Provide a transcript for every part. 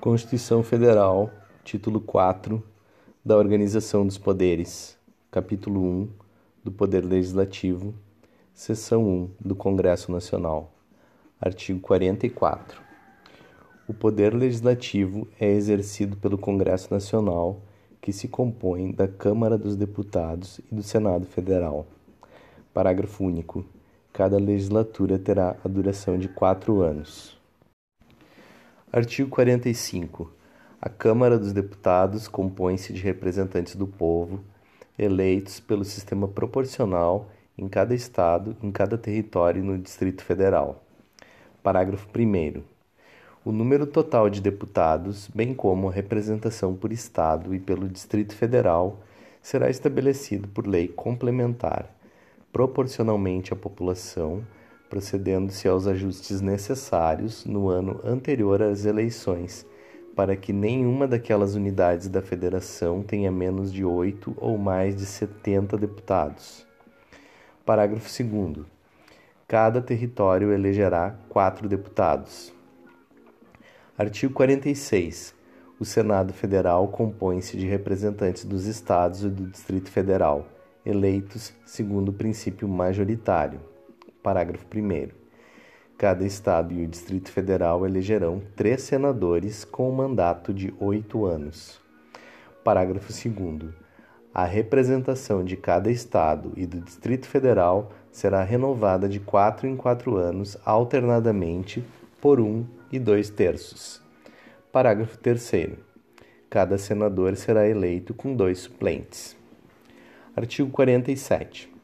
Constituição Federal, Título 4 da Organização dos Poderes, Capítulo 1 do Poder Legislativo, Seção 1 do Congresso Nacional, Artigo 44. O Poder Legislativo é exercido pelo Congresso Nacional, que se compõe da Câmara dos Deputados e do Senado Federal. Parágrafo único. Cada legislatura terá a duração de quatro anos. Artigo 45. A Câmara dos Deputados compõe-se de representantes do povo, eleitos pelo sistema proporcional em cada estado, em cada território e no Distrito Federal. Parágrafo 1. O número total de deputados, bem como a representação por estado e pelo Distrito Federal, será estabelecido por lei complementar, proporcionalmente à população procedendo-se aos ajustes necessários no ano anterior às eleições, para que nenhuma daquelas unidades da federação tenha menos de oito ou mais de 70 deputados. Parágrafo 2. Cada território elegerá quatro deputados. Artigo 46. O Senado Federal compõe-se de representantes dos estados e do Distrito Federal, eleitos segundo o princípio majoritário. Parágrafo 1. Cada Estado e o Distrito Federal elegerão três senadores com mandato de oito anos. Parágrafo 2. A representação de cada Estado e do Distrito Federal será renovada de quatro em quatro anos, alternadamente, por um e dois terços. Parágrafo 3. Cada senador será eleito com dois suplentes. Artigo 47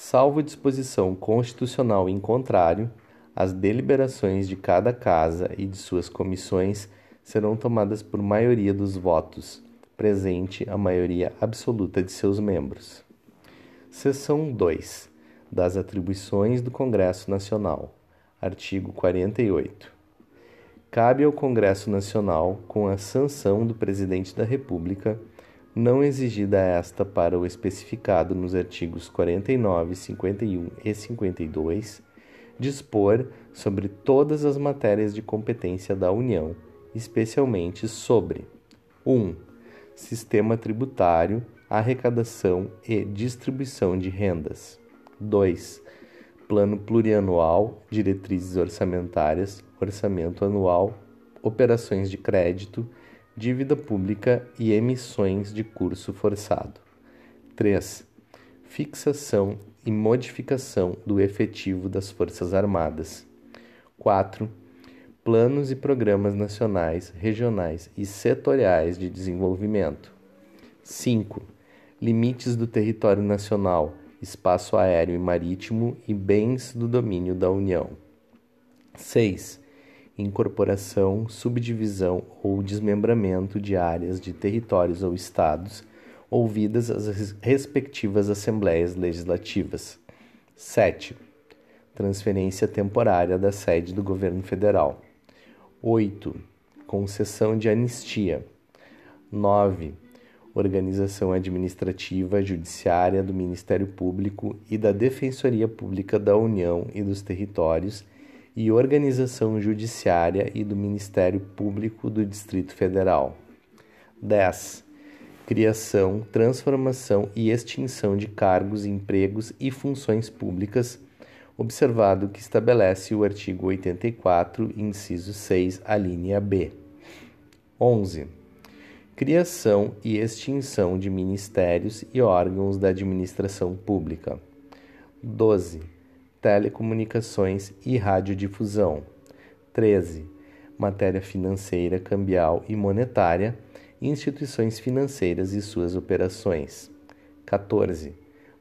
salvo disposição constitucional em contrário, as deliberações de cada casa e de suas comissões serão tomadas por maioria dos votos, presente a maioria absoluta de seus membros. Seção 2 das atribuições do Congresso Nacional. Artigo 48. Cabe ao Congresso Nacional, com a sanção do Presidente da República, não exigida esta para o especificado nos artigos 49, 51 e 52, dispor sobre todas as matérias de competência da União, especialmente sobre 1. Um, sistema tributário, arrecadação e distribuição de rendas. 2. Plano plurianual, diretrizes orçamentárias, orçamento anual, operações de crédito, dívida pública e emissões de curso forçado. 3. Fixação e modificação do efetivo das Forças Armadas. 4. Planos e programas nacionais, regionais e setoriais de desenvolvimento. 5. Limites do território nacional, espaço aéreo e marítimo e bens do domínio da União. 6 incorporação, subdivisão ou desmembramento de áreas de territórios ou estados, ouvidas as respectivas assembleias legislativas. 7. Transferência temporária da sede do governo federal. 8. Concessão de anistia. 9. Organização administrativa, judiciária do Ministério Público e da Defensoria Pública da União e dos Territórios e Organização Judiciária e do Ministério Público do Distrito Federal. 10. Criação, transformação e extinção de cargos, empregos e funções públicas, observado que estabelece o artigo 84, inciso 6, a linha B. 11. Criação e extinção de ministérios e órgãos da administração pública. 12 telecomunicações e radiodifusão. 13. Matéria financeira, cambial e monetária, instituições financeiras e suas operações. 14.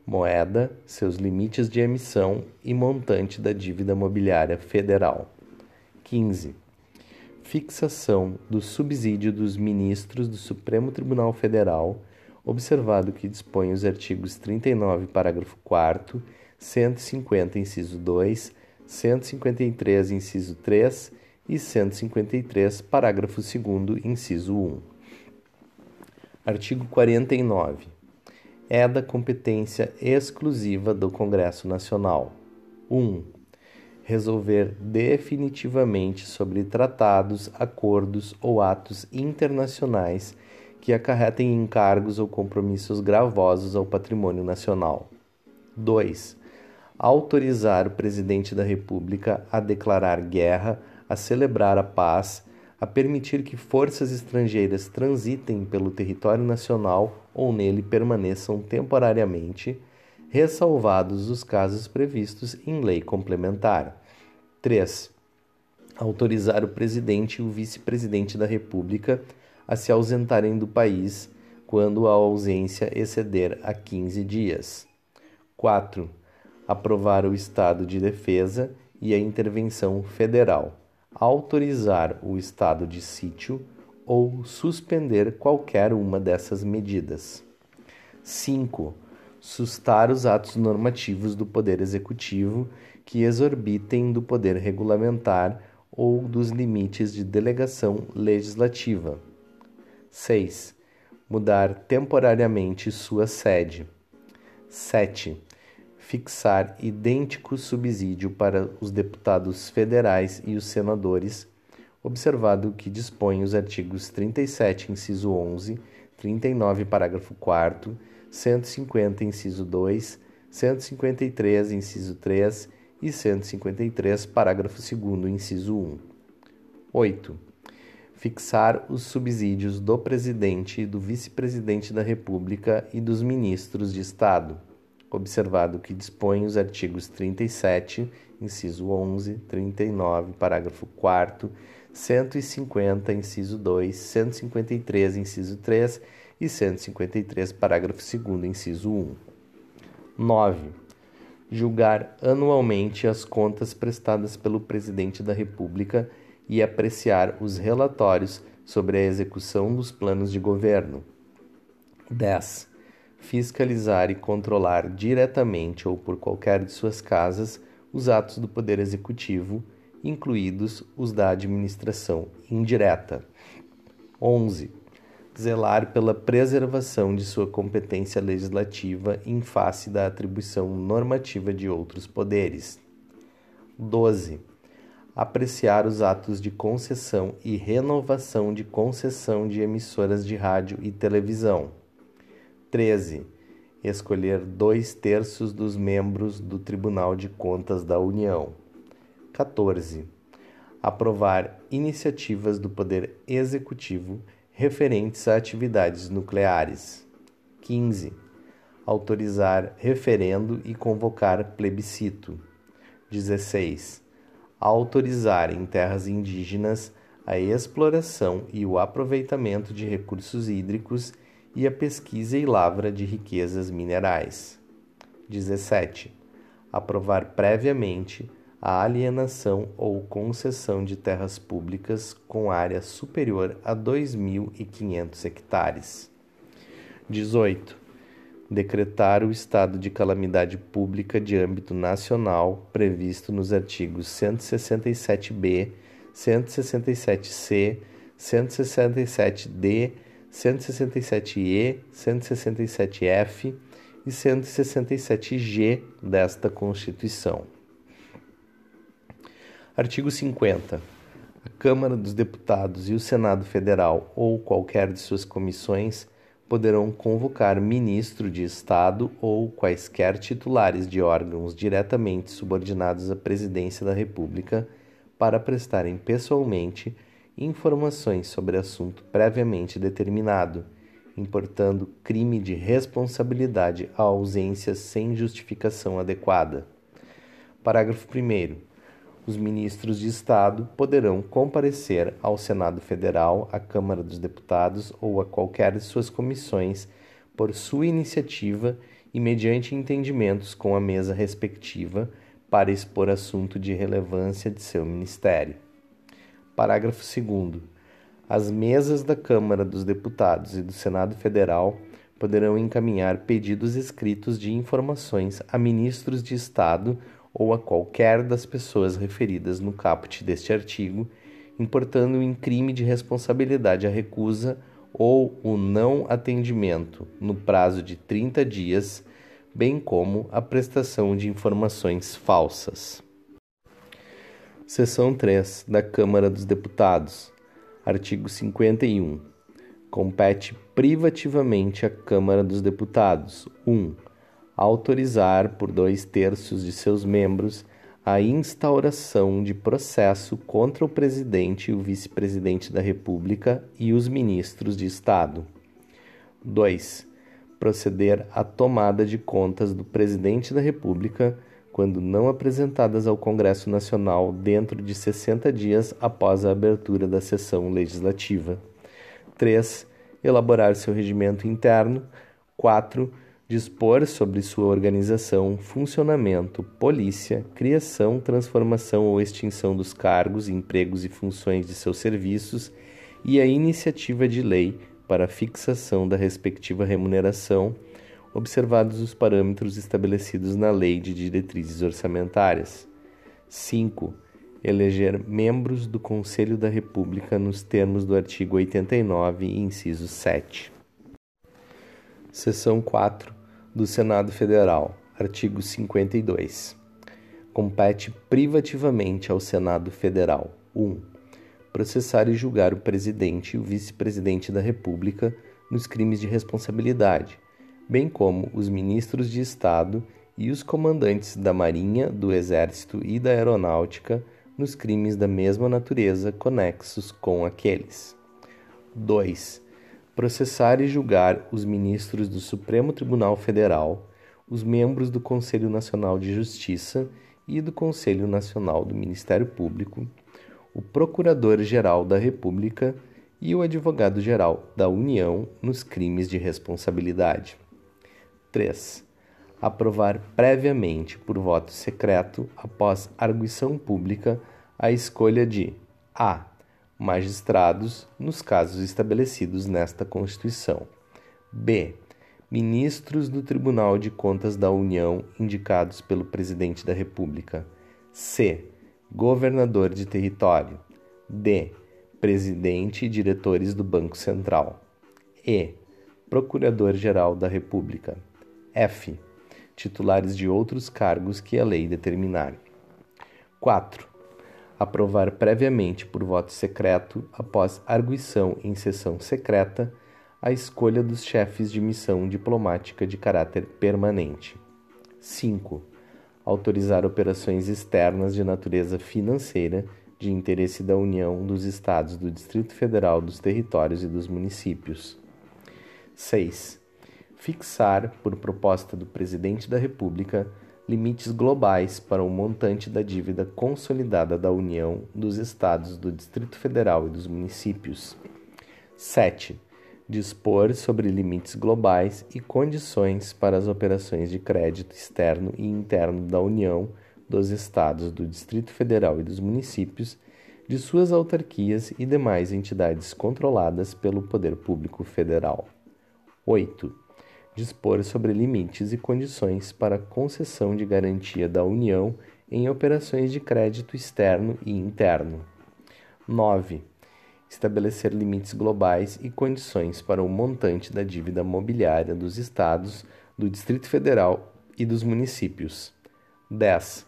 Moeda, seus limites de emissão e montante da dívida mobiliária federal. 15. Fixação do subsídio dos ministros do Supremo Tribunal Federal, observado que dispõe os artigos 39, parágrafo 4 150, inciso 2, 153, inciso 3 e 153, parágrafo 2, inciso 1. Artigo 49. É da competência exclusiva do Congresso Nacional. 1. resolver definitivamente sobre tratados, acordos ou atos internacionais que acarretem encargos ou compromissos gravosos ao patrimônio nacional. 2. Autorizar o presidente da República a declarar guerra, a celebrar a paz, a permitir que forças estrangeiras transitem pelo território nacional ou nele permaneçam temporariamente ressalvados os casos previstos em lei complementar. 3. Autorizar o presidente e o vice-presidente da República a se ausentarem do país quando a ausência exceder a 15 dias. 4. Aprovar o estado de defesa e a intervenção federal. Autorizar o estado de sítio ou suspender qualquer uma dessas medidas. 5 sustar os atos normativos do Poder Executivo que exorbitem do poder regulamentar ou dos limites de delegação legislativa. 6. Mudar temporariamente sua sede. 7. Fixar idêntico subsídio para os deputados federais e os senadores, observado que dispõe os artigos 37, inciso 11, 39, parágrafo 4 150, inciso 2, 153, inciso 3 e 153, parágrafo 2, inciso 1. 8. Fixar os subsídios do presidente e do vice-presidente da República e dos ministros de Estado, observado que dispõe os artigos 37, inciso 11, 39, parágrafo 4, 150, inciso 2, 153, inciso 3 e 153, parágrafo 2, inciso 1. 9. Julgar anualmente as contas prestadas pelo Presidente da República e apreciar os relatórios sobre a execução dos planos de governo. 10. Fiscalizar e controlar diretamente ou por qualquer de suas casas os atos do Poder Executivo, incluídos os da administração indireta. 11 zelar pela preservação de sua competência legislativa em face da atribuição normativa de outros poderes. 12. Apreciar os atos de concessão e renovação de concessão de emissoras de rádio e televisão. 13. Escolher dois terços dos membros do Tribunal de Contas da União. 14. Aprovar iniciativas do Poder Executivo referentes a atividades nucleares. 15. Autorizar referendo e convocar plebiscito. 16. Autorizar em terras indígenas a exploração e o aproveitamento de recursos hídricos e a pesquisa e lavra de riquezas minerais. 17. Aprovar previamente a alienação ou concessão de terras públicas com área superior a 2.500 hectares. 18. Decretar o estado de calamidade pública de âmbito nacional previsto nos artigos 167b, 167c, 167d, 167e, 167f e 167g desta Constituição. Artigo 50. A Câmara dos Deputados e o Senado Federal ou qualquer de suas comissões poderão convocar ministro de Estado ou quaisquer titulares de órgãos diretamente subordinados à Presidência da República para prestarem pessoalmente informações sobre assunto previamente determinado, importando crime de responsabilidade à ausência sem justificação adequada. Parágrafo 1 os ministros de Estado poderão comparecer ao Senado Federal, à Câmara dos Deputados ou a qualquer de suas comissões por sua iniciativa e mediante entendimentos com a mesa respectiva para expor assunto de relevância de seu ministério. Parágrafo 2. As mesas da Câmara dos Deputados e do Senado Federal poderão encaminhar pedidos escritos de informações a ministros de Estado ou a qualquer das pessoas referidas no caput deste artigo, importando em crime de responsabilidade a recusa ou o não atendimento no prazo de 30 dias, bem como a prestação de informações falsas. Seção 3 da Câmara dos Deputados. Artigo 51. Compete privativamente à Câmara dos Deputados: 1. autorizar por dois terços de seus membros a instauração de processo contra o presidente e o vice-presidente da República e os ministros de Estado. 2. Proceder à tomada de contas do presidente da República quando não apresentadas ao Congresso Nacional dentro de 60 dias após a abertura da sessão legislativa. 3. Elaborar seu regimento interno. 4. Dispor sobre sua organização, funcionamento, polícia, criação, transformação ou extinção dos cargos, empregos e funções de seus serviços e a iniciativa de lei para fixação da respectiva remuneração observados os parâmetros estabelecidos na Lei de Diretrizes Orçamentárias. 5. Eleger membros do Conselho da República nos termos do artigo 89, inciso 7. Seção 4 do Senado Federal, artigo 52. Compete privativamente ao Senado Federal: 1. Processar e julgar o presidente e o vice-presidente da República nos crimes de responsabilidade bem como os ministros de Estado e os comandantes da Marinha, do Exército e da Aeronáutica nos crimes da mesma natureza conexos com aqueles. 2. Processar e julgar os ministros do Supremo Tribunal Federal, os membros do Conselho Nacional de Justiça e do Conselho Nacional do Ministério Público, o Procurador-Geral da República e o Advogado-Geral da União nos crimes de responsabilidade. 3. Aprovar previamente, por voto secreto, após arguição pública, a escolha de a. Magistrados, nos casos estabelecidos nesta Constituição. b. Ministros do Tribunal de Contas da União indicados pelo Presidente da República. c. Governador de território. d. Presidente e diretores do Banco Central. e. Procurador-Geral da República. F. Titulares de outros cargos que a lei determinar. 4. Aprovar previamente por voto secreto, após arguição em sessão secreta, a escolha dos chefes de missão diplomática de caráter permanente. 5. Autorizar operações externas de natureza financeira de interesse da União, dos Estados, do Distrito Federal, dos territórios e dos municípios. 6 fixar, por proposta do Presidente da República, limites globais para o montante da dívida consolidada da União, dos Estados, do Distrito Federal e dos municípios. 7. Dispor sobre limites globais e condições para as operações de crédito externo e interno da União, dos Estados, do Distrito Federal e dos municípios, de suas autarquias e demais entidades controladas pelo Poder Público Federal. 8 dispor sobre limites e condições para concessão de garantia da União em operações de crédito externo e interno. 9. Estabelecer limites globais e condições para o montante da dívida mobiliária dos Estados, do Distrito Federal e dos municípios. 10.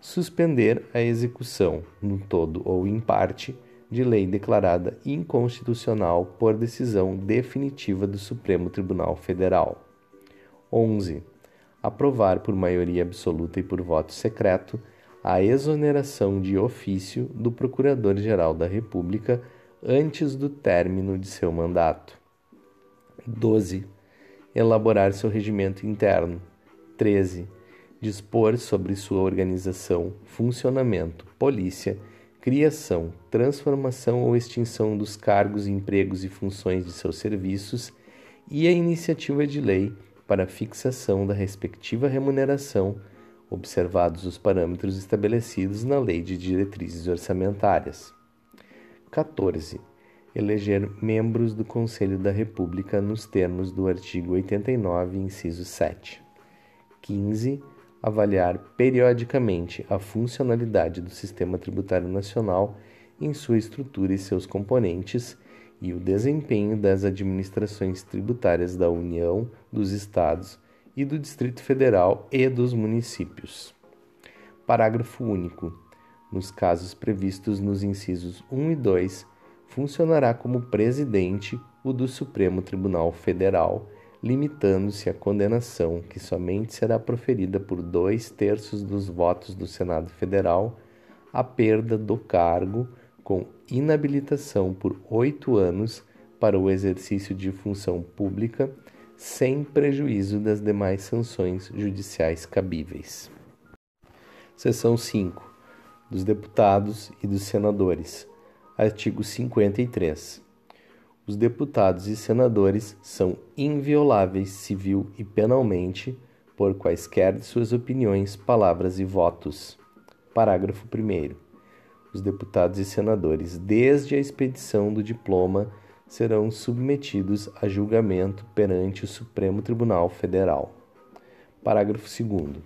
Suspender a execução, no todo ou em parte, de lei declarada inconstitucional por decisão definitiva do Supremo Tribunal Federal. 11. Aprovar por maioria absoluta e por voto secreto a exoneração de ofício do Procurador-Geral da República antes do término de seu mandato. 12. Elaborar seu regimento interno. 13. Dispor sobre sua organização, funcionamento, polícia, criação, transformação ou extinção dos cargos, empregos e funções de seus serviços e a iniciativa de lei para fixação da respectiva remuneração, observados os parâmetros estabelecidos na Lei de Diretrizes Orçamentárias. 14. Eleger membros do Conselho da República nos termos do artigo 89, inciso 7. 15. Avaliar periodicamente a funcionalidade do Sistema Tributário Nacional em sua estrutura e seus componentes e o desempenho das administrações tributárias da União, dos Estados e do Distrito Federal e dos municípios. Parágrafo único. nos casos previstos nos incisos 1 e 2, funcionará como presidente o do Supremo Tribunal Federal, limitando-se a condenação, que somente será proferida por dois terços dos votos do Senado Federal, à perda do cargo com inabilitação por oito anos para o exercício de função pública, sem prejuízo das demais sanções judiciais cabíveis. Seção 5. Dos deputados e dos senadores. Artigo 53. Os deputados e senadores são invioláveis civil e penalmente por quaisquer de suas opiniões, palavras e votos. Parágrafo 1. Os deputados e senadores, desde a expedição do diploma, serão submetidos a julgamento perante o Supremo Tribunal Federal. Parágrafo 2.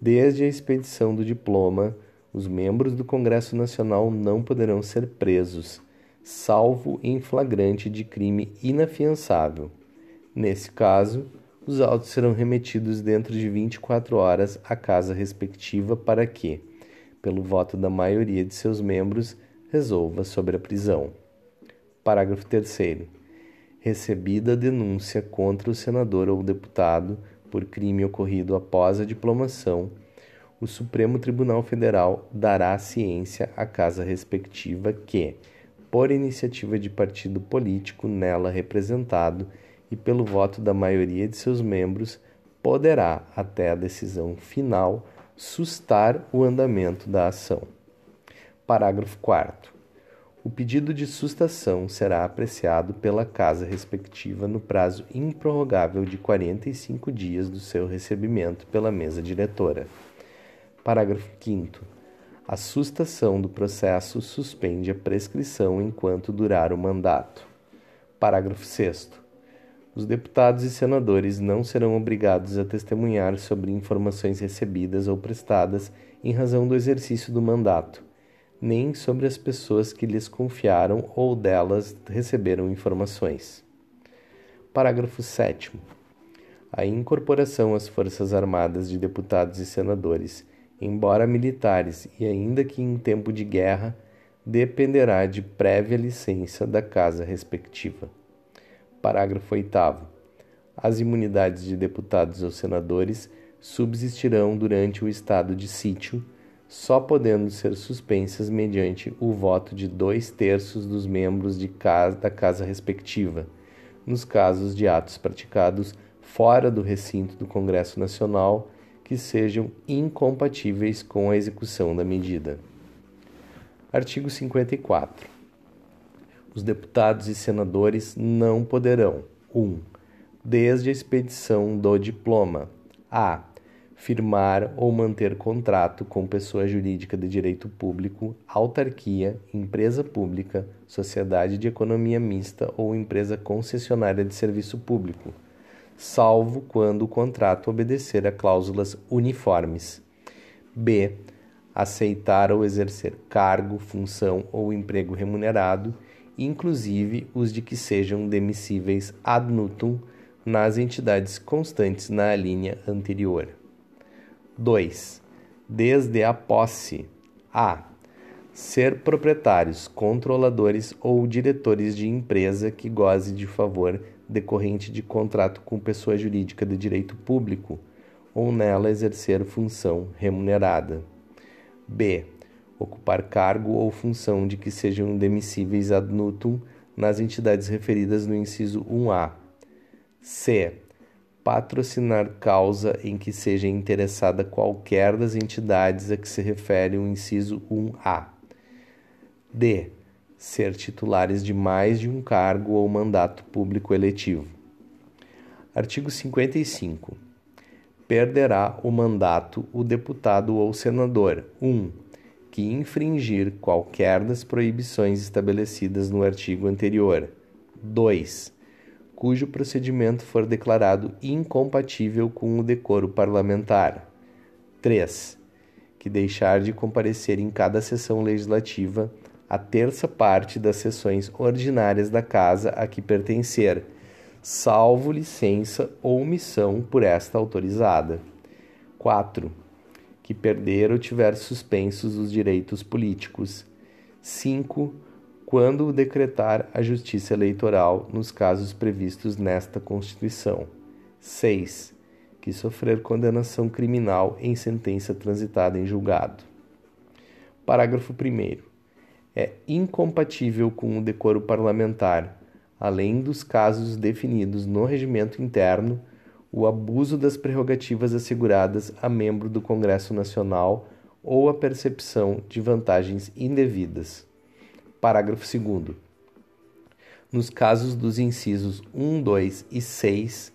Desde a expedição do diploma, os membros do Congresso Nacional não poderão ser presos, salvo em flagrante de crime inafiançável. Nesse caso, os autos serão remetidos dentro de 24 horas à casa respectiva para que, pelo voto da maioria de seus membros, resolva sobre a prisão. Parágrafo 3. Recebida a denúncia contra o senador ou deputado por crime ocorrido após a diplomação, o Supremo Tribunal Federal dará ciência à casa respectiva que, por iniciativa de partido político nela representado e pelo voto da maioria de seus membros, poderá, até a decisão final, sustar o andamento da ação. Parágrafo 4. O pedido de sustação será apreciado pela casa respectiva no prazo improrrogável de 45 dias do seu recebimento pela mesa diretora. Parágrafo 5. A sustação do processo suspende a prescrição enquanto durar o mandato. Parágrafo 6. Os deputados e senadores não serão obrigados a testemunhar sobre informações recebidas ou prestadas em razão do exercício do mandato, nem sobre as pessoas que lhes confiaram ou delas receberam informações. Parágrafo 7. A incorporação às Forças Armadas de deputados e senadores embora militares e ainda que em tempo de guerra, dependerá de prévia licença da casa respectiva. Parágrafo 8. As imunidades de deputados ou senadores subsistirão durante o estado de sítio, só podendo ser suspensas mediante o voto de dois terços dos membros casa, da casa respectiva, nos casos de atos praticados fora do recinto do Congresso Nacional que sejam incompatíveis com a execução da medida. Artigo 54. Os deputados e senadores não poderão: 1. Um, desde a expedição do diploma, a. firmar ou manter contrato com pessoa jurídica de direito público, autarquia, empresa pública, sociedade de economia mista ou empresa concessionária de serviço público salvo quando o contrato obedecer a cláusulas uniformes. B. Aceitar ou exercer cargo, função ou emprego remunerado, inclusive os de que sejam demissíveis ad nutum nas entidades constantes na linha anterior. 2. Desde a posse. A. Ser proprietários, controladores ou diretores de empresa que goze de favor decorrente de contrato com pessoa jurídica de direito público ou nela exercer função remunerada. B. Ocupar cargo ou função de que sejam indemissíveis ad nutum nas entidades referidas no inciso 1A. C. Patrocinar causa em que seja interessada qualquer das entidades a que se refere o inciso 1A. D ser titulares de mais de um cargo ou mandato público eletivo. Artigo 55. Perderá o mandato o deputado ou senador 1. Um, que infringir qualquer das proibições estabelecidas no artigo anterior. 2. Cujo procedimento for declarado incompatível com o decoro parlamentar. 3. Que deixar de comparecer em cada sessão legislativa a terça parte das sessões ordinárias da casa a que pertencer, salvo licença ou missão por esta autorizada. 4. Que perder ou tiver suspensos os direitos políticos. 5. Quando decretar a justiça eleitoral nos casos previstos nesta Constituição. 6. Que sofrer condenação criminal em sentença transitada em julgado. Parágrafo 1. É incompatível com o decoro parlamentar, além dos casos definidos no regimento interno o abuso das prerrogativas asseguradas a membro do Congresso Nacional ou a percepção de vantagens indevidas. Parágrafo 2. Nos casos dos incisos 1, 2 e 6,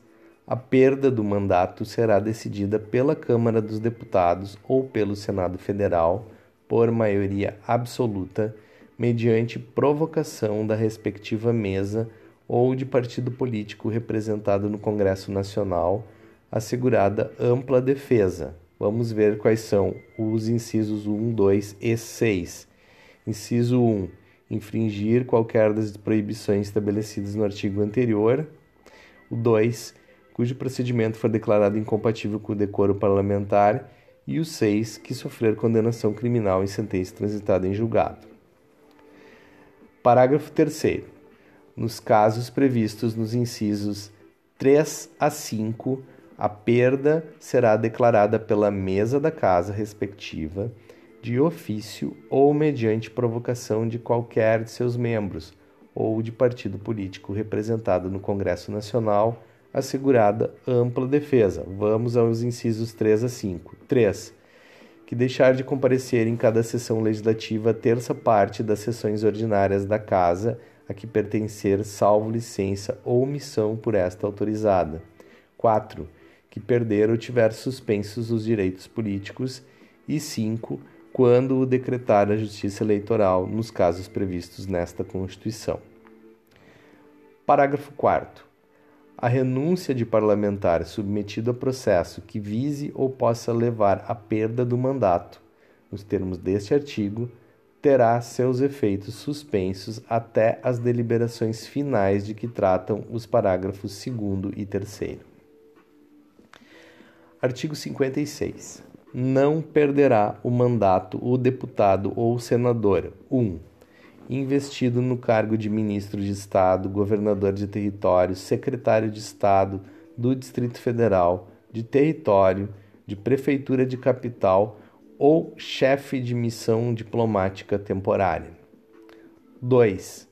a perda do mandato será decidida pela Câmara dos Deputados ou pelo Senado Federal por maioria absoluta, mediante provocação da respectiva mesa ou de partido político representado no Congresso Nacional, assegurada ampla defesa. Vamos ver quais são os incisos 1, 2 e 6. Inciso 1. Infringir qualquer das proibições estabelecidas no artigo anterior. O 2. Cujo procedimento for declarado incompatível com o decoro parlamentar. E o 6. Que sofrer condenação criminal em sentença transitada em julgado. Parágrafo 3 nos casos previstos nos incisos 3 a 5, a perda será declarada pela mesa da casa respectiva, de ofício ou mediante provocação de qualquer de seus membros ou de partido político representado no Congresso Nacional, assegurada ampla defesa. Vamos aos incisos 3 a 5. 3. Que deixar de comparecer em cada sessão legislativa terça parte das sessões ordinárias da Casa a que pertencer, salvo licença ou omissão por esta autorizada. 4. Que perder ou tiver suspensos os direitos políticos. E 5. Quando o decretar a Justiça Eleitoral nos casos previstos nesta Constituição. Parágrafo 4. A renúncia de parlamentar submetido a processo que vise ou possa levar à perda do mandato, nos termos deste artigo, terá seus efeitos suspensos até as deliberações finais de que tratam os parágrafos 2 e 3. Artigo 56. Não perderá o mandato o deputado ou senador 1. Um, investido no cargo de ministro de Estado, governador de território, secretário de Estado do Distrito Federal, de território, de prefeitura de capital ou chefe de missão diplomática temporária. 2.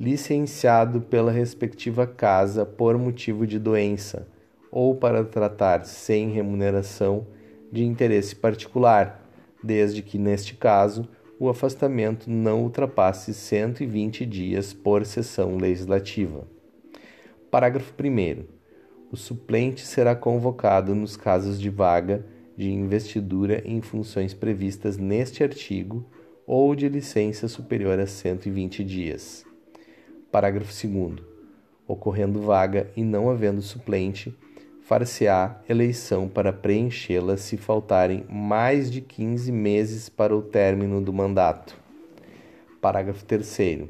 Licenciado pela respectiva casa por motivo de doença ou para tratar sem remuneração de interesse particular, desde que, neste caso, o afastamento não ultrapasse 120 dias por sessão legislativa. Parágrafo 1. O suplente será convocado nos casos de vaga de investidura em funções previstas neste artigo ou de licença superior a 120 dias. Parágrafo 2. Ocorrendo vaga e não havendo suplente, far-se-á eleição para preenchê-la se faltarem mais de 15 meses para o término do mandato. Parágrafo 3.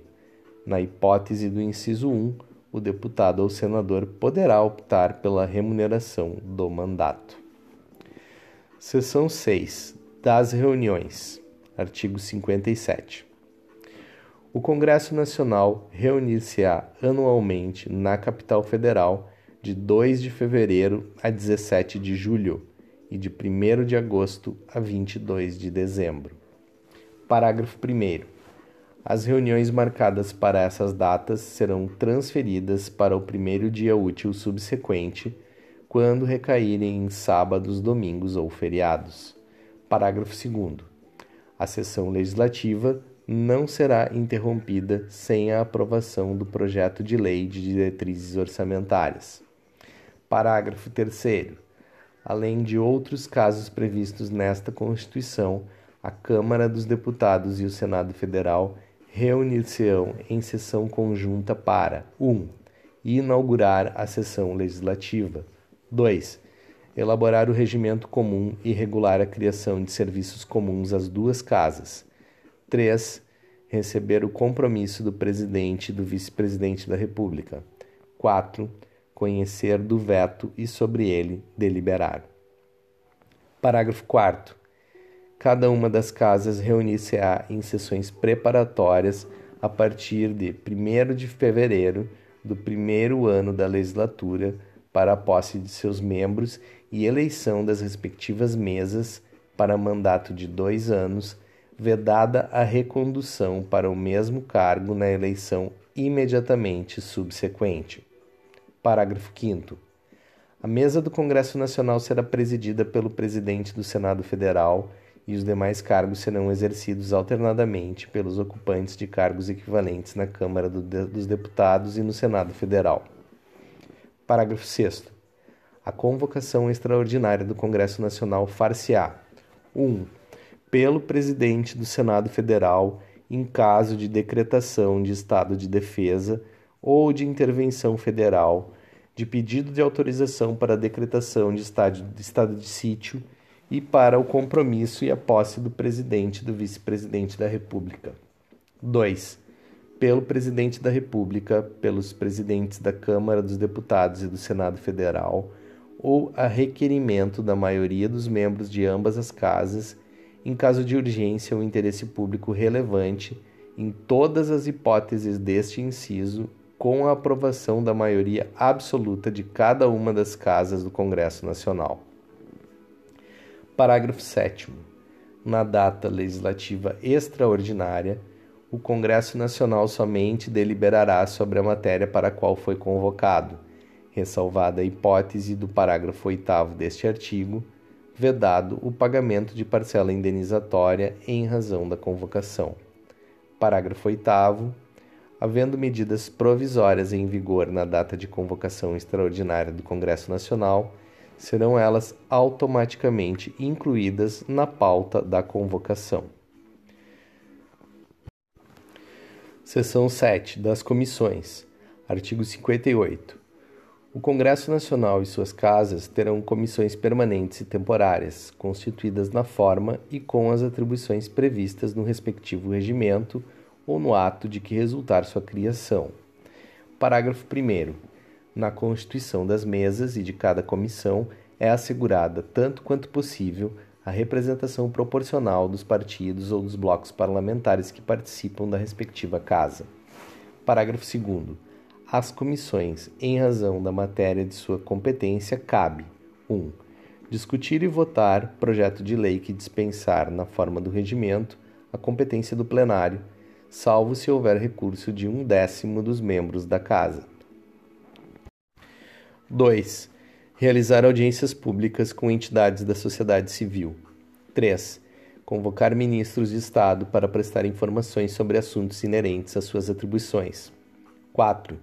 Na hipótese do inciso 1, o deputado ou senador poderá optar pela remuneração do mandato. Seção 6 das reuniões. Artigo 57. O Congresso Nacional reunir-se-á anualmente na capital federal de 2 de fevereiro a 17 de julho e de 1 de agosto a 22 de dezembro. Parágrafo 1. As reuniões marcadas para essas datas serão transferidas para o primeiro dia útil subsequente quando recaírem em sábados, domingos ou feriados. Parágrafo 2. A sessão legislativa não será interrompida sem a aprovação do projeto de lei de diretrizes orçamentárias. Parágrafo 3. Além de outros casos previstos nesta Constituição, a Câmara dos Deputados e o Senado Federal reunir-se-ão em sessão conjunta para 1. Um, inaugurar a sessão legislativa 2. Elaborar o regimento comum e regular a criação de serviços comuns às duas casas. 3. Receber o compromisso do presidente e do vice-presidente da República. 4. Conhecer do veto e sobre ele deliberar. Parágrafo 4. cada uma das casas reunir-se-á em sessões preparatórias a partir de 1 de fevereiro do primeiro ano da legislatura para a posse de seus membros e eleição das respectivas mesas para mandato de dois anos, vedada a recondução para o mesmo cargo na eleição imediatamente subsequente. Parágrafo 5. A mesa do Congresso Nacional será presidida pelo presidente do Senado Federal e os demais cargos serão exercidos alternadamente pelos ocupantes de cargos equivalentes na Câmara dos Deputados e no Senado Federal. Parágrafo 6. A convocação extraordinária do Congresso Nacional far-se-á: 1. Pelo presidente do Senado Federal, em caso de decretação de estado de defesa ou de intervenção federal, de pedido de autorização para a decretação de estado de, estado de sítio e para o compromisso e a posse do presidente e do vice-presidente da República. 2. Pelo presidente da República, pelos presidentes da Câmara dos Deputados e do Senado Federal, ou a requerimento da maioria dos membros de ambas as casas, em caso de urgência ou interesse público relevante, em todas as hipóteses deste inciso, com a aprovação da maioria absoluta de cada uma das casas do Congresso Nacional. Parágrafo 7. Na data legislativa extraordinária, o Congresso Nacional somente deliberará sobre a matéria para a qual foi convocado, ressalvada a hipótese do parágrafo 8 deste artigo, vedado o pagamento de parcela indenizatória em razão da convocação. Parágrafo 8. Havendo medidas provisórias em vigor na data de convocação extraordinária do Congresso Nacional, serão elas automaticamente incluídas na pauta da convocação. Seção 7 das Comissões. Artigo 58. O Congresso Nacional e suas casas terão comissões permanentes e temporárias, constituídas na forma e com as atribuições previstas no respectivo regimento ou no ato de que resultar sua criação. Parágrafo 1 na constituição das mesas e de cada comissão é assegurada, tanto quanto possível, a representação proporcional dos partidos ou dos blocos parlamentares que participam da respectiva casa. Parágrafo 2. As comissões, em razão da matéria de sua competência, cabe 1. Um, discutir e votar projeto de lei que dispensar, na forma do regimento, a competência do plenário, salvo se houver recurso de um décimo dos membros da Casa. 2. Realizar audiências públicas com entidades da sociedade civil. 3. Convocar ministros de Estado para prestar informações sobre assuntos inerentes às suas atribuições. 4.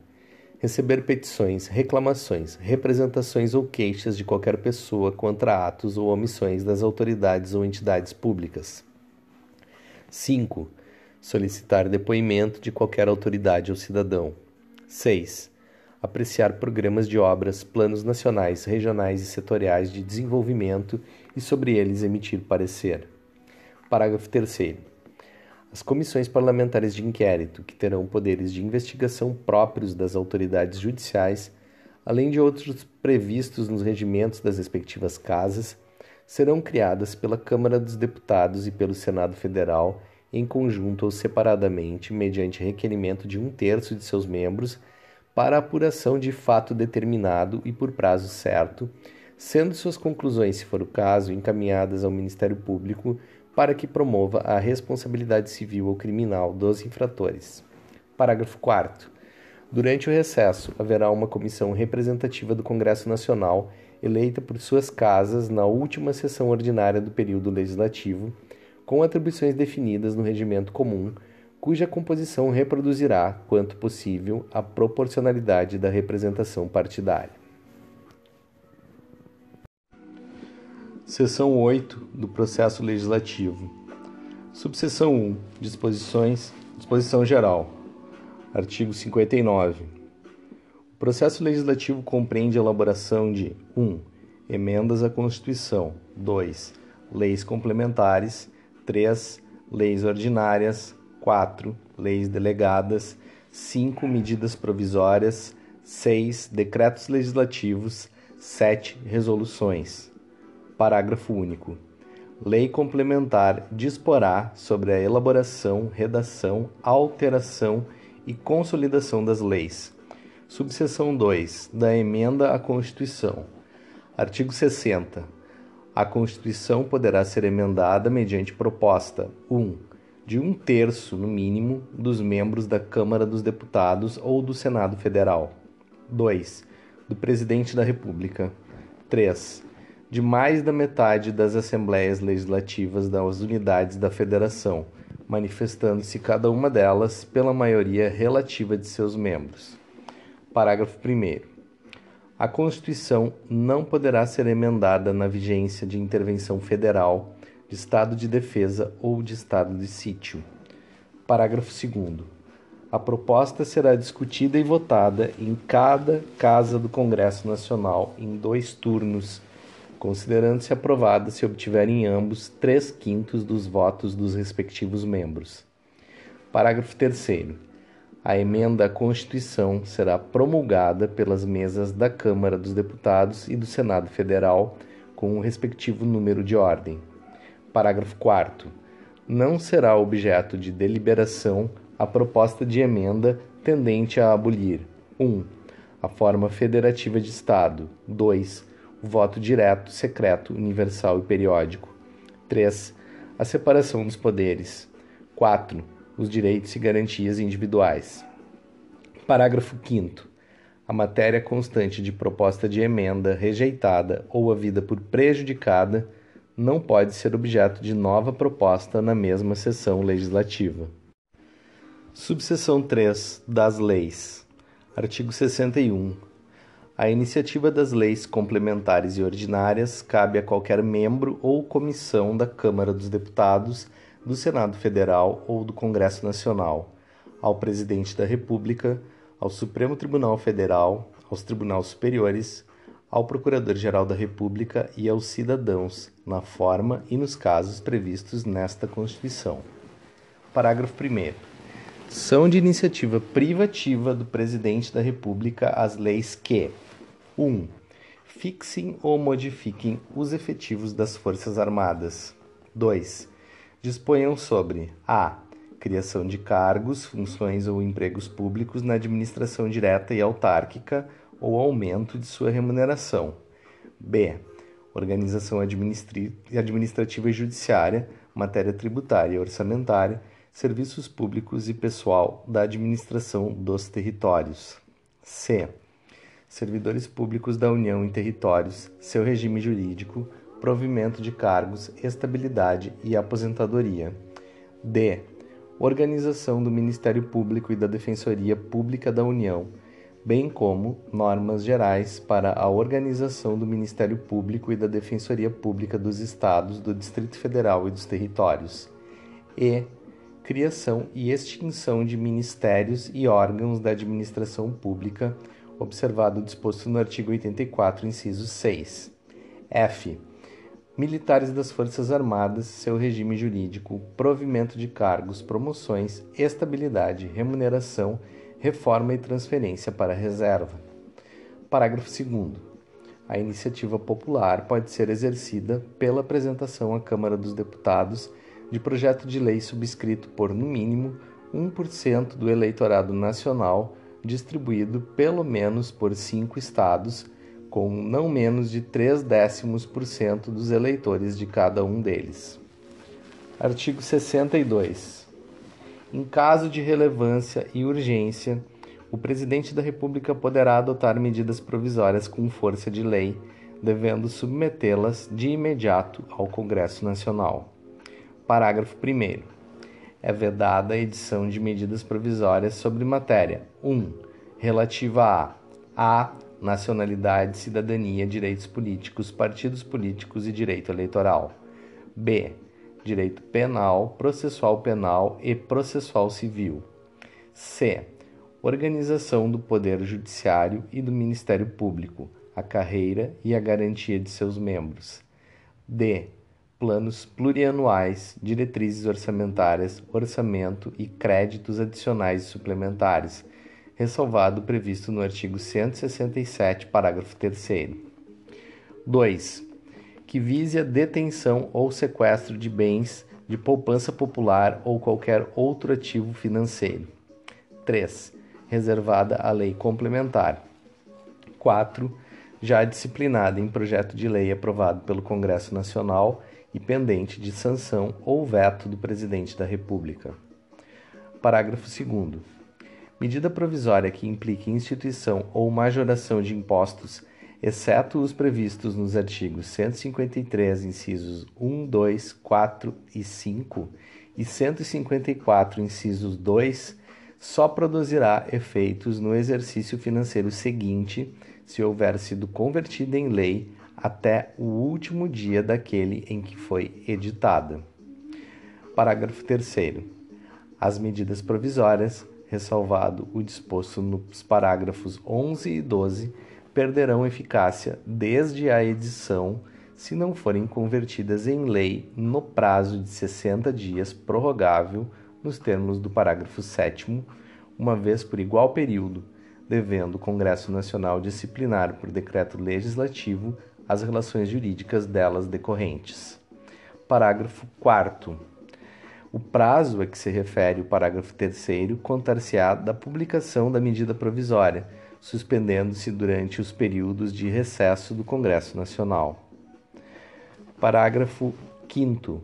Receber petições, reclamações, representações ou queixas de qualquer pessoa contra atos ou omissões das autoridades ou entidades públicas. 5. Solicitar depoimento de qualquer autoridade ou cidadão. 6 apreciar programas de obras, planos nacionais, regionais e setoriais de desenvolvimento e sobre eles emitir parecer. Parágrafo 3. As comissões parlamentares de inquérito, que terão poderes de investigação próprios das autoridades judiciais, além de outros previstos nos regimentos das respectivas casas, serão criadas pela Câmara dos Deputados e pelo Senado Federal, em conjunto ou separadamente, mediante requerimento de um terço de seus membros para apuração de fato determinado e por prazo certo, sendo suas conclusões, se for o caso, encaminhadas ao Ministério Público para que promova a responsabilidade civil ou criminal dos infratores. Parágrafo 4. Durante o recesso, haverá uma comissão representativa do Congresso Nacional, eleita por suas casas na última sessão ordinária do período legislativo, com atribuições definidas no regimento comum cuja composição reproduzirá, quanto possível, a proporcionalidade da representação partidária. Seção 8 do Processo Legislativo. Subseção 1. Disposições. Disposição geral. Artigo 59. O processo legislativo compreende a elaboração de 1. Emendas à Constituição. 2. Leis complementares. 3. Leis ordinárias. 4. Leis delegadas. 5. Medidas provisórias. 6. Decretos legislativos. 7. Resoluções. Parágrafo único. Lei complementar disporá sobre a elaboração, redação, alteração e consolidação das leis. Subseção 2. Da emenda à Constituição. Artigo 60. A Constituição poderá ser emendada mediante proposta 1. Um, de um terço, no mínimo, dos membros da Câmara dos Deputados ou do Senado Federal. 2. Do Presidente da República. 3 de mais da metade das assembleias legislativas das unidades da Federação, manifestando-se cada uma delas pela maioria relativa de seus membros. Parágrafo 1. A Constituição não poderá ser emendada na vigência de intervenção federal, de estado de defesa ou de estado de sítio. Parágrafo 2. A proposta será discutida e votada em cada casa do Congresso Nacional em dois turnos considerando-se aprovada se obtiverem ambos três quintos dos votos dos respectivos membros. Parágrafo 3. A emenda à Constituição será promulgada pelas mesas da Câmara dos Deputados e do Senado Federal com o respectivo número de ordem. Parágrafo 4. Não será objeto de deliberação a proposta de emenda tendente a abolir 1. Um, a forma federativa de Estado. 2 voto direto, secreto, universal e periódico. 3. A separação dos poderes. 4. Os direitos e garantias individuais. Parágrafo 5. A matéria constante de proposta de emenda rejeitada ou havida por prejudicada não pode ser objeto de nova proposta na mesma sessão legislativa. Subseção 3 das Leis. Artigo 61. A iniciativa das leis complementares e ordinárias cabe a qualquer membro ou comissão da Câmara dos Deputados, do Senado Federal ou do Congresso Nacional, ao Presidente da República, ao Supremo Tribunal Federal, aos Tribunais Superiores, ao Procurador-Geral da República e aos cidadãos, na forma e nos casos previstos nesta Constituição. Parágrafo 1 são de iniciativa privativa do Presidente da República as leis que 1. Um, fixem ou modifiquem os efetivos das Forças Armadas. 2. Disponham sobre a. Criação de cargos, funções ou empregos públicos na administração direta e autárquica ou aumento de sua remuneração. B. Organização administrativa e judiciária, matéria tributária e orçamentária serviços públicos e pessoal da administração dos territórios. C. Servidores públicos da União em territórios, seu regime jurídico, provimento de cargos, estabilidade e aposentadoria. D. Organização do Ministério Público e da Defensoria Pública da União, bem como normas gerais para a organização do Ministério Público e da Defensoria Pública dos Estados, do Distrito Federal e dos Territórios. E criação e extinção de ministérios e órgãos da administração pública, observado o disposto no artigo 84, inciso 6. F. Militares das Forças Armadas, seu regime jurídico, provimento de cargos, promoções, estabilidade, remuneração, reforma e transferência para reserva. Parágrafo 2. A iniciativa popular pode ser exercida pela apresentação à Câmara dos Deputados de projeto de lei subscrito por, no mínimo, 1% do eleitorado nacional, distribuído pelo menos por cinco estados, com não menos de 3 décimos por cento dos eleitores de cada um deles. Artigo 62. Em caso de relevância e urgência, o Presidente da República poderá adotar medidas provisórias com força de lei, devendo submetê-las de imediato ao Congresso Nacional. Parágrafo 1. É vedada a edição de medidas provisórias sobre matéria 1. Relativa a a. Nacionalidade, cidadania, direitos políticos, partidos políticos e direito eleitoral. B. Direito penal, processual penal e processual civil. C. Organização do Poder Judiciário e do Ministério Público, a carreira e a garantia de seus membros. D planos plurianuais, diretrizes orçamentárias, orçamento e créditos adicionais e suplementares, ressalvado previsto no artigo 167, parágrafo 3 2. Que vise a detenção ou sequestro de bens de poupança popular ou qualquer outro ativo financeiro. 3. Reservada à lei complementar. 4. Já disciplinada em projeto de lei aprovado pelo Congresso Nacional e pendente de sanção ou veto do Presidente da República. Parágrafo 2. Medida provisória que implique instituição ou majoração de impostos exceto os previstos nos artigos 153, incisos 1, 2, 4 e 5 e 154, incisos 2, só produzirá efeitos no exercício financeiro seguinte, se houver sido convertida em lei até o último dia daquele em que foi editada. Parágrafo 3. As medidas provisórias, ressalvado o disposto nos parágrafos 11 e 12, perderão eficácia desde a edição se não forem convertidas em lei no prazo de 60 dias prorrogável nos termos do parágrafo 7 uma vez por igual período, devendo o Congresso Nacional disciplinar por decreto legislativo as relações jurídicas delas decorrentes. Parágrafo 4 o prazo a que se refere o parágrafo 3 contar-se-á da publicação da medida provisória, suspendendo-se durante os períodos de recesso do Congresso Nacional. Parágrafo 5.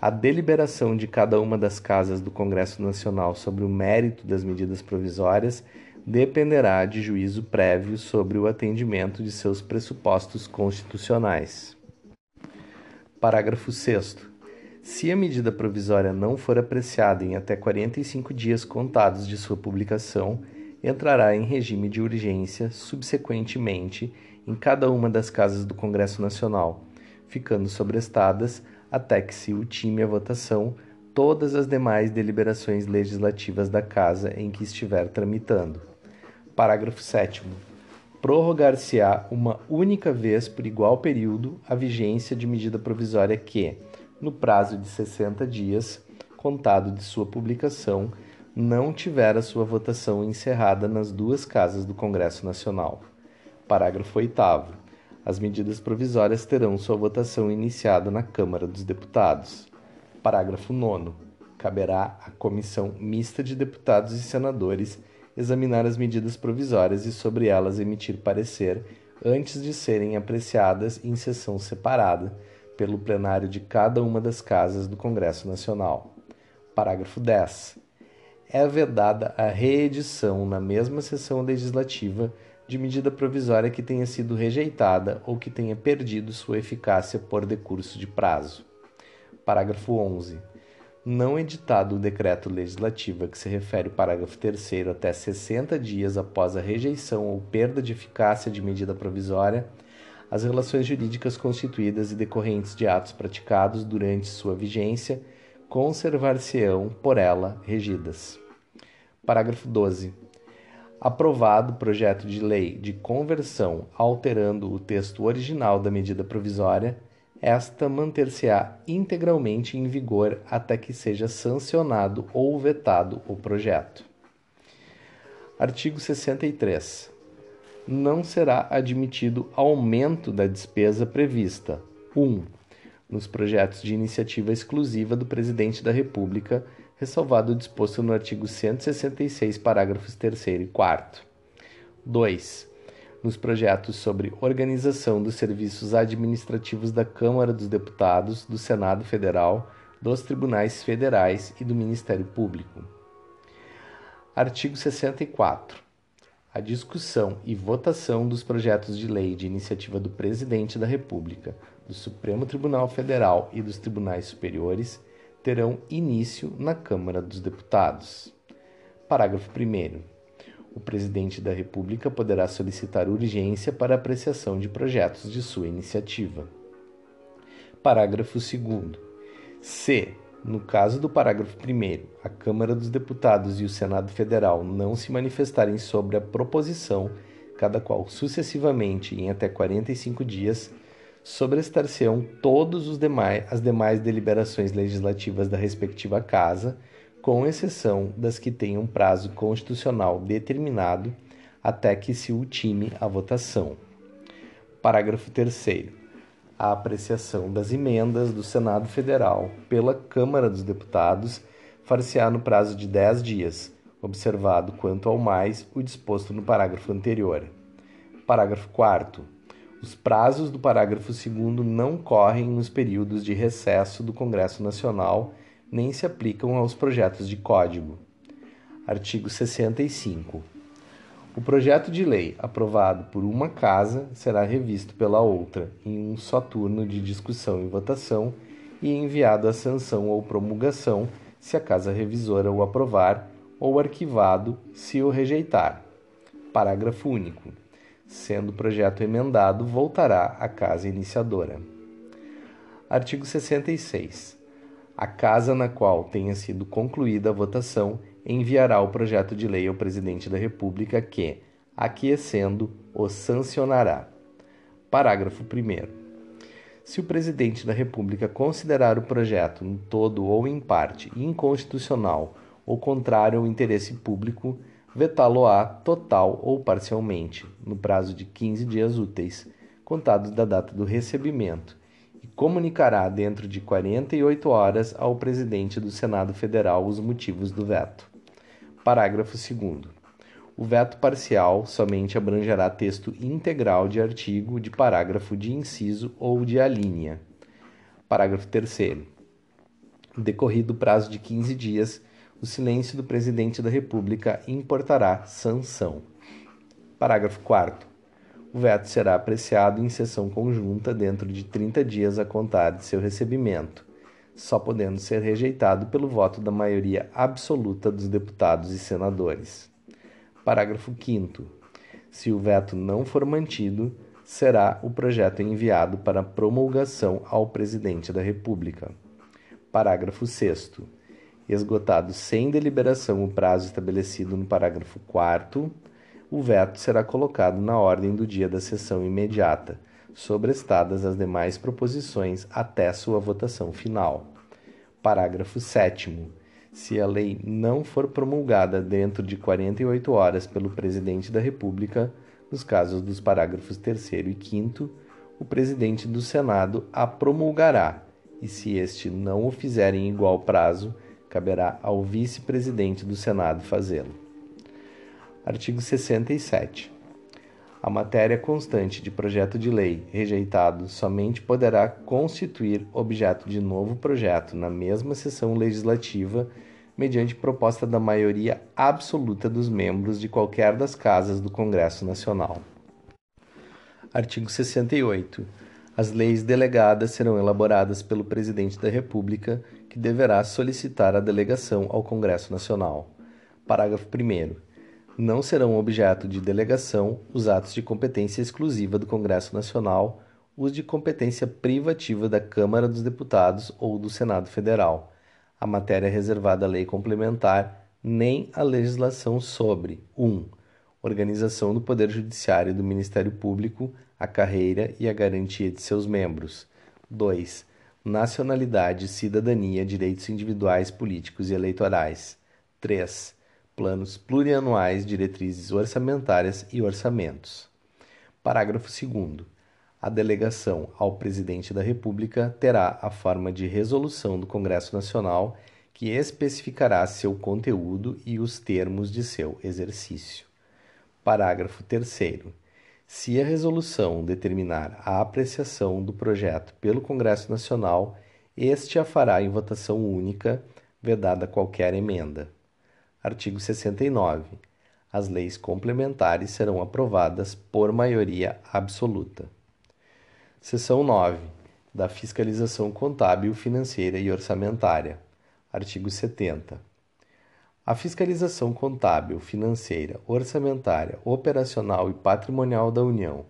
A deliberação de cada uma das casas do Congresso Nacional sobre o mérito das medidas provisórias dependerá de juízo prévio sobre o atendimento de seus pressupostos constitucionais. Parágrafo 6. Se a medida provisória não for apreciada em até 45 dias contados de sua publicação, entrará em regime de urgência subsequentemente em cada uma das casas do Congresso Nacional, ficando sobrestadas até que se ultime a votação todas as demais deliberações legislativas da casa em que estiver tramitando. Parágrafo 7 prorrogar-se-á uma única vez por igual período a vigência de medida provisória que, no prazo de 60 dias, contado de sua publicação, não tiver a sua votação encerrada nas duas casas do Congresso Nacional. Parágrafo 8. As medidas provisórias terão sua votação iniciada na Câmara dos Deputados. Parágrafo 9. Caberá à Comissão Mista de Deputados e Senadores examinar as medidas provisórias e sobre elas emitir parecer antes de serem apreciadas em sessão separada pelo plenário de cada uma das casas do Congresso Nacional. Parágrafo 10 é vedada a reedição na mesma sessão legislativa de medida provisória que tenha sido rejeitada ou que tenha perdido sua eficácia por decurso de prazo. Parágrafo 11. Não editado o decreto legislativo a que se refere o parágrafo 3 até 60 dias após a rejeição ou perda de eficácia de medida provisória, as relações jurídicas constituídas e decorrentes de atos praticados durante sua vigência conservar-se-ão por ela regidas. Parágrafo 12. Aprovado o projeto de lei de conversão alterando o texto original da medida provisória, esta manter-se-á integralmente em vigor até que seja sancionado ou vetado o projeto. Artigo 63. Não será admitido aumento da despesa prevista: 1. nos projetos de iniciativa exclusiva do Presidente da República ressalvado o disposto no artigo 166, parágrafos 3 e 4. 2. Nos projetos sobre organização dos serviços administrativos da Câmara dos Deputados, do Senado Federal, dos Tribunais Federais e do Ministério Público. Artigo 64. A discussão e votação dos projetos de lei de iniciativa do Presidente da República, do Supremo Tribunal Federal e dos Tribunais Superiores terão início na Câmara dos Deputados. Parágrafo 1. O Presidente da República poderá solicitar urgência para apreciação de projetos de sua iniciativa. Parágrafo 2. Se, no caso do parágrafo 1, a Câmara dos Deputados e o Senado Federal não se manifestarem sobre a proposição, cada qual sucessivamente em até 45 dias, sobrestar-se-ão todos os demais as demais deliberações legislativas da respectiva casa, com exceção das que tenham prazo constitucional determinado até que se ultime a votação. Parágrafo 3 a apreciação das emendas do Senado Federal pela Câmara dos Deputados far-se-á no prazo de 10 dias, observado quanto ao mais o disposto no parágrafo anterior. Parágrafo 4 os prazos do parágrafo 2 não correm nos períodos de recesso do Congresso Nacional nem se aplicam aos projetos de código. Artigo 65. O projeto de lei aprovado por uma casa será revisto pela outra em um só turno de discussão e votação e enviado à sanção ou promulgação se a casa revisora o aprovar ou arquivado se o rejeitar. Parágrafo único. Sendo o projeto emendado, voltará à casa iniciadora. Artigo 66. A casa na qual tenha sido concluída a votação enviará o projeto de lei ao presidente da República, que, aquecendo, o sancionará. Parágrafo 1. Se o presidente da República considerar o projeto, em todo ou em parte, inconstitucional ou contrário ao interesse público, vetá-lo-á total ou parcialmente, no prazo de 15 dias úteis, contados da data do recebimento, e comunicará dentro de 48 horas ao presidente do Senado Federal os motivos do veto. Parágrafo 2. O veto parcial somente abrangerá texto integral de artigo, de parágrafo, de inciso ou de alínea. Parágrafo 3. Decorrido o prazo de 15 dias, o silêncio do presidente da República importará sanção. Parágrafo 4. O veto será apreciado em sessão conjunta dentro de 30 dias a contar de seu recebimento, só podendo ser rejeitado pelo voto da maioria absoluta dos deputados e senadores. Parágrafo 5. Se o veto não for mantido, será o projeto enviado para promulgação ao presidente da República. Parágrafo 6 Esgotado sem deliberação o prazo estabelecido no parágrafo 4, o veto será colocado na ordem do dia da sessão imediata, sobrestadas as demais proposições até sua votação final. Parágrafo 7. Se a lei não for promulgada dentro de 48 horas pelo Presidente da República, nos casos dos parágrafos 3 e 5, o presidente do Senado a promulgará, e se este não o fizer em igual prazo, caberá ao vice-presidente do Senado fazê-lo. Artigo 67. A matéria constante de projeto de lei rejeitado somente poderá constituir objeto de novo projeto na mesma sessão legislativa, mediante proposta da maioria absoluta dos membros de qualquer das casas do Congresso Nacional. Artigo 68. As leis delegadas serão elaboradas pelo Presidente da República, que deverá solicitar a delegação ao Congresso Nacional. Parágrafo 1. Não serão objeto de delegação os atos de competência exclusiva do Congresso Nacional, os de competência privativa da Câmara dos Deputados ou do Senado Federal, a matéria reservada à lei complementar, nem a legislação sobre 1. Um, organização do Poder Judiciário e do Ministério Público, a carreira e a garantia de seus membros. 2. Nacionalidade, cidadania, direitos individuais, políticos e eleitorais. 3. Planos plurianuais, diretrizes orçamentárias e orçamentos. Parágrafo 2. A delegação ao Presidente da República terá a forma de resolução do Congresso Nacional que especificará seu conteúdo e os termos de seu exercício. Parágrafo 3. Se a resolução determinar a apreciação do projeto pelo Congresso Nacional, este a fará em votação única, vedada qualquer emenda. Artigo 69. As leis complementares serão aprovadas por maioria absoluta. Seção 9. Da fiscalização contábil, financeira e orçamentária. Artigo 70. A fiscalização contábil, financeira, orçamentária, operacional e patrimonial da União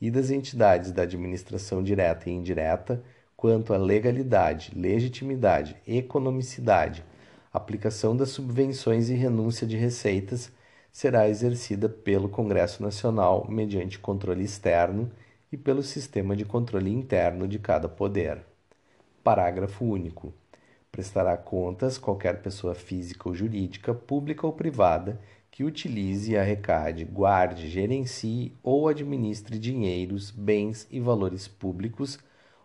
e das entidades da administração direta e indireta, quanto à legalidade, legitimidade, economicidade, aplicação das subvenções e renúncia de receitas, será exercida pelo Congresso Nacional mediante controle externo e pelo sistema de controle interno de cada poder. Parágrafo único prestará contas qualquer pessoa física ou jurídica, pública ou privada, que utilize, arrecade, guarde, gerencie ou administre dinheiros, bens e valores públicos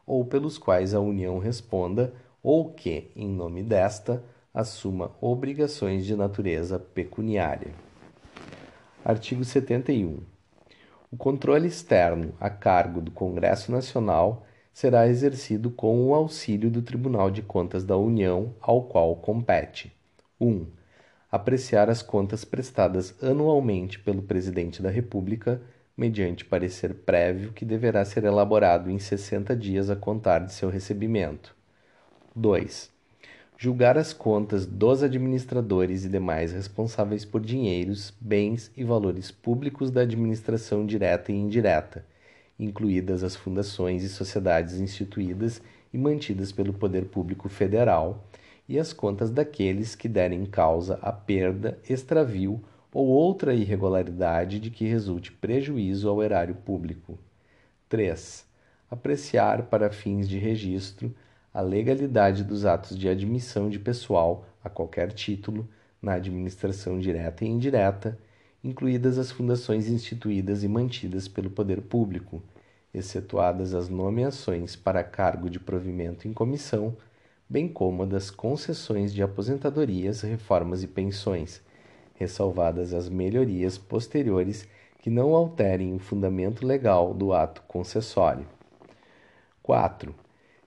ou pelos quais a União responda, ou que, em nome desta, assuma obrigações de natureza pecuniária. Artigo 71. O controle externo a cargo do Congresso Nacional será exercido com o auxílio do Tribunal de Contas da União, ao qual compete: 1. Apreciar as contas prestadas anualmente pelo Presidente da República, mediante parecer prévio que deverá ser elaborado em 60 dias a contar de seu recebimento. 2. Julgar as contas dos administradores e demais responsáveis por dinheiros, bens e valores públicos da administração direta e indireta incluídas as fundações e sociedades instituídas e mantidas pelo Poder Público Federal, e as contas daqueles que derem causa à perda, extravio ou outra irregularidade de que resulte prejuízo ao erário público. 3. Apreciar para fins de registro a legalidade dos atos de admissão de pessoal a qualquer título na administração direta e indireta, incluídas as fundações instituídas e mantidas pelo poder público, excetuadas as nomeações para cargo de provimento em comissão, bem como das concessões de aposentadorias, reformas e pensões, ressalvadas as melhorias posteriores que não alterem o fundamento legal do ato concessório. 4.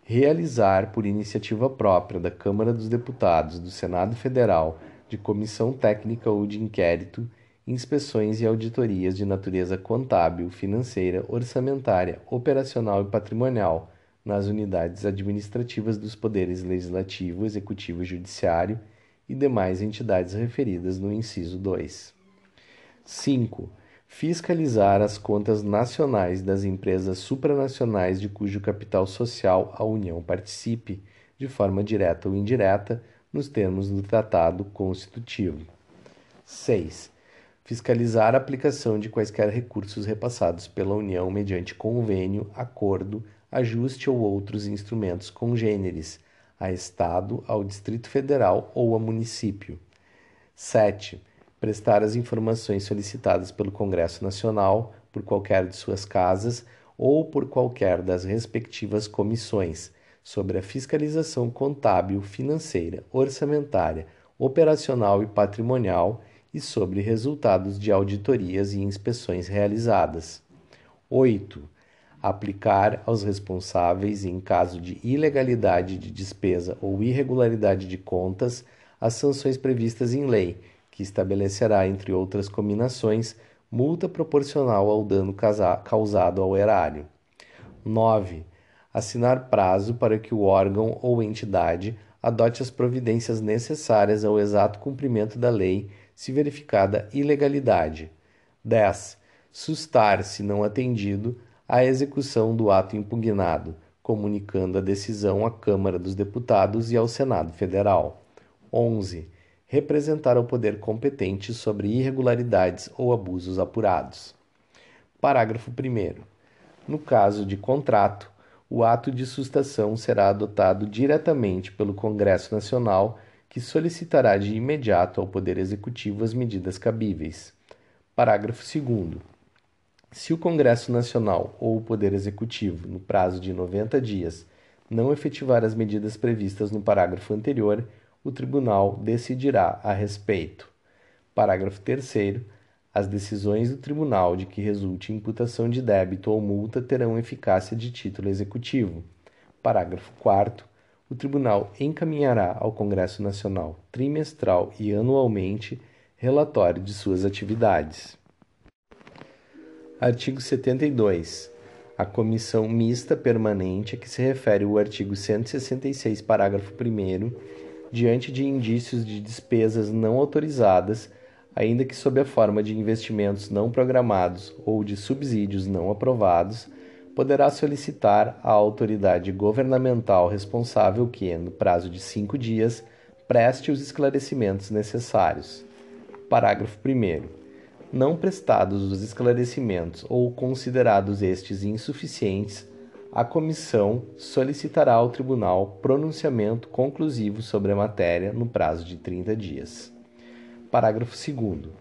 Realizar por iniciativa própria da Câmara dos Deputados, do Senado Federal, de comissão técnica ou de inquérito inspeções e auditorias de natureza contábil, financeira, orçamentária, operacional e patrimonial nas unidades administrativas dos poderes legislativo, executivo e judiciário e demais entidades referidas no inciso 2. 5. Fiscalizar as contas nacionais das empresas supranacionais de cujo capital social a União participe, de forma direta ou indireta, nos termos do Tratado Constitutivo. 6 fiscalizar a aplicação de quaisquer recursos repassados pela União mediante convênio, acordo, ajuste ou outros instrumentos congêneres a Estado, ao Distrito Federal ou a município. 7. Prestar as informações solicitadas pelo Congresso Nacional por qualquer de suas casas ou por qualquer das respectivas comissões sobre a fiscalização contábil, financeira, orçamentária, operacional e patrimonial e sobre resultados de auditorias e inspeções realizadas. 8. Aplicar aos responsáveis, em caso de ilegalidade de despesa ou irregularidade de contas, as sanções previstas em lei, que estabelecerá, entre outras combinações, multa proporcional ao dano causado ao erário. 9. Assinar prazo para que o órgão ou entidade adote as providências necessárias ao exato cumprimento da lei se verificada ilegalidade. 10. Sustar, se não atendido, a execução do ato impugnado, comunicando a decisão à Câmara dos Deputados e ao Senado Federal. 11. Representar o poder competente sobre irregularidades ou abusos apurados. Parágrafo 1. No caso de contrato, o ato de sustação será adotado diretamente pelo Congresso Nacional que solicitará de imediato ao Poder Executivo as medidas cabíveis. Parágrafo 2. Se o Congresso Nacional ou o Poder Executivo, no prazo de 90 dias, não efetivar as medidas previstas no parágrafo anterior, o Tribunal decidirá a respeito. Parágrafo 3. As decisões do Tribunal de que resulte imputação de débito ou multa terão eficácia de título executivo. Parágrafo 4 o Tribunal encaminhará ao Congresso Nacional trimestral e anualmente relatório de suas atividades. Artigo 72. A comissão mista permanente a que se refere o artigo 166, parágrafo 1, diante de indícios de despesas não autorizadas, ainda que sob a forma de investimentos não programados ou de subsídios não aprovados, poderá solicitar à autoridade governamental responsável que, no prazo de cinco dias, preste os esclarecimentos necessários. Parágrafo 1. Não prestados os esclarecimentos ou considerados estes insuficientes, a comissão solicitará ao tribunal pronunciamento conclusivo sobre a matéria no prazo de 30 dias. Parágrafo 2.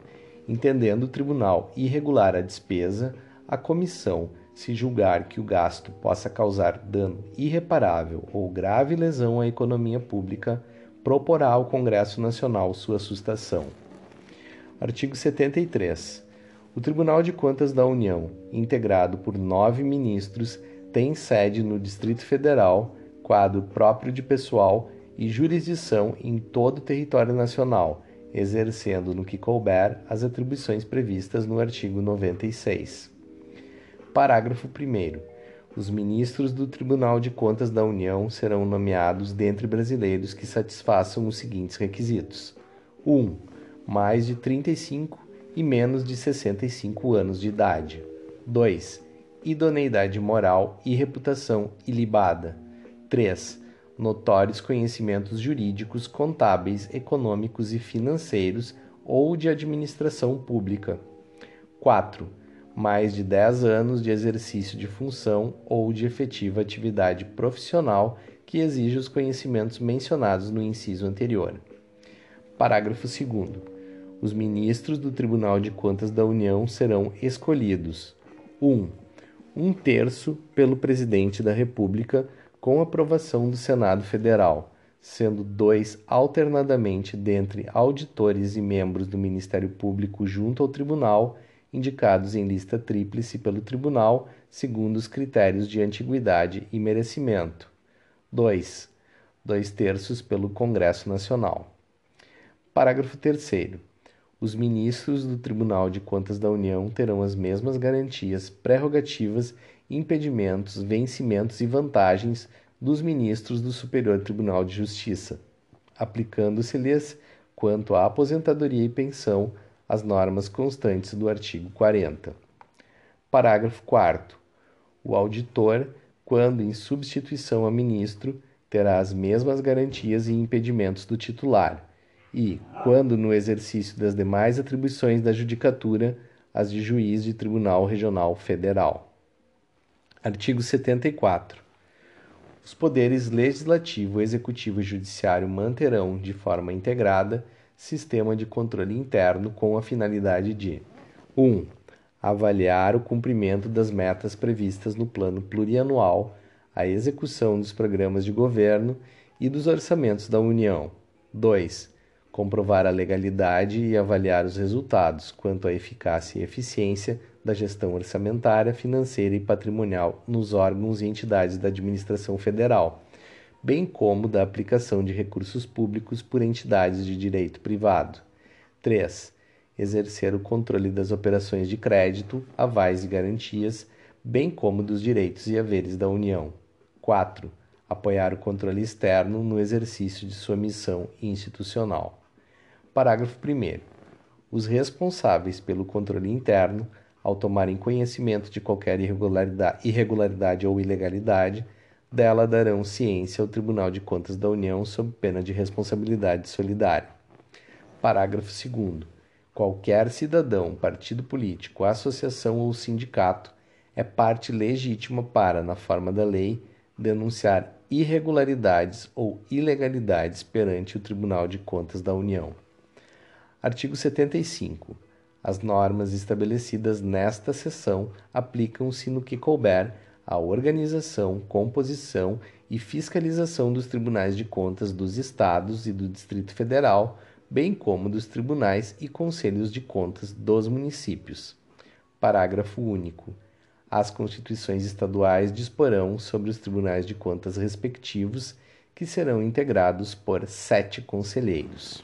Entendendo o tribunal irregular a despesa, a comissão se julgar que o gasto possa causar dano irreparável ou grave lesão à economia pública, proporá ao Congresso Nacional sua sustação. Artigo 73. O Tribunal de Contas da União, integrado por nove ministros, tem sede no Distrito Federal, quadro próprio de pessoal e jurisdição em todo o território nacional, exercendo no que couber as atribuições previstas no artigo 96. Parágrafo 1. Os ministros do Tribunal de Contas da União serão nomeados dentre brasileiros que satisfaçam os seguintes requisitos: 1. mais de 35 e menos de 65 anos de idade. 2. Idoneidade moral e reputação ilibada. 3 notórios conhecimentos jurídicos, contábeis, econômicos e financeiros ou de administração pública. 4. Mais de 10 anos de exercício de função ou de efetiva atividade profissional que exige os conhecimentos mencionados no inciso anterior. Parágrafo 2. Os ministros do Tribunal de Contas da União serão escolhidos: 1. Um terço pelo Presidente da República com aprovação do Senado Federal, sendo dois alternadamente dentre auditores e membros do Ministério Público junto ao Tribunal, indicados em lista tríplice pelo Tribunal, segundo os critérios de antiguidade e merecimento. 2. Dois terços pelo Congresso Nacional. Parágrafo 3. Os ministros do Tribunal de Contas da União terão as mesmas garantias, prerrogativas impedimentos, vencimentos e vantagens dos ministros do Superior Tribunal de Justiça, aplicando-se-lhes, quanto à aposentadoria e pensão, as normas constantes do artigo 40. Parágrafo 4. O auditor, quando em substituição a ministro, terá as mesmas garantias e impedimentos do titular, e, quando no exercício das demais atribuições da judicatura, as de juiz de tribunal regional federal. Artigo 74. Os poderes legislativo, executivo e judiciário manterão, de forma integrada, sistema de controle interno com a finalidade de 1. Um, avaliar o cumprimento das metas previstas no plano plurianual, a execução dos programas de governo e dos orçamentos da União. 2 comprovar a legalidade e avaliar os resultados quanto à eficácia e eficiência da gestão orçamentária, financeira e patrimonial nos órgãos e entidades da administração federal, bem como da aplicação de recursos públicos por entidades de direito privado. 3. Exercer o controle das operações de crédito, avais e garantias, bem como dos direitos e haveres da União. 4. Apoiar o controle externo no exercício de sua missão institucional. Parágrafo 1. Os responsáveis pelo controle interno, ao tomarem conhecimento de qualquer irregularidade, irregularidade ou ilegalidade, dela darão ciência ao Tribunal de Contas da União sob pena de responsabilidade solidária. Parágrafo 2. Qualquer cidadão, partido político, associação ou sindicato é parte legítima para, na forma da lei, denunciar irregularidades ou ilegalidades perante o Tribunal de Contas da União. Artigo 75. As normas estabelecidas nesta seção aplicam-se no que couber à organização, composição e fiscalização dos tribunais de contas dos Estados e do Distrito Federal, bem como dos tribunais e conselhos de contas dos municípios. Parágrafo único. As constituições estaduais disporão sobre os tribunais de contas respectivos, que serão integrados por sete conselheiros.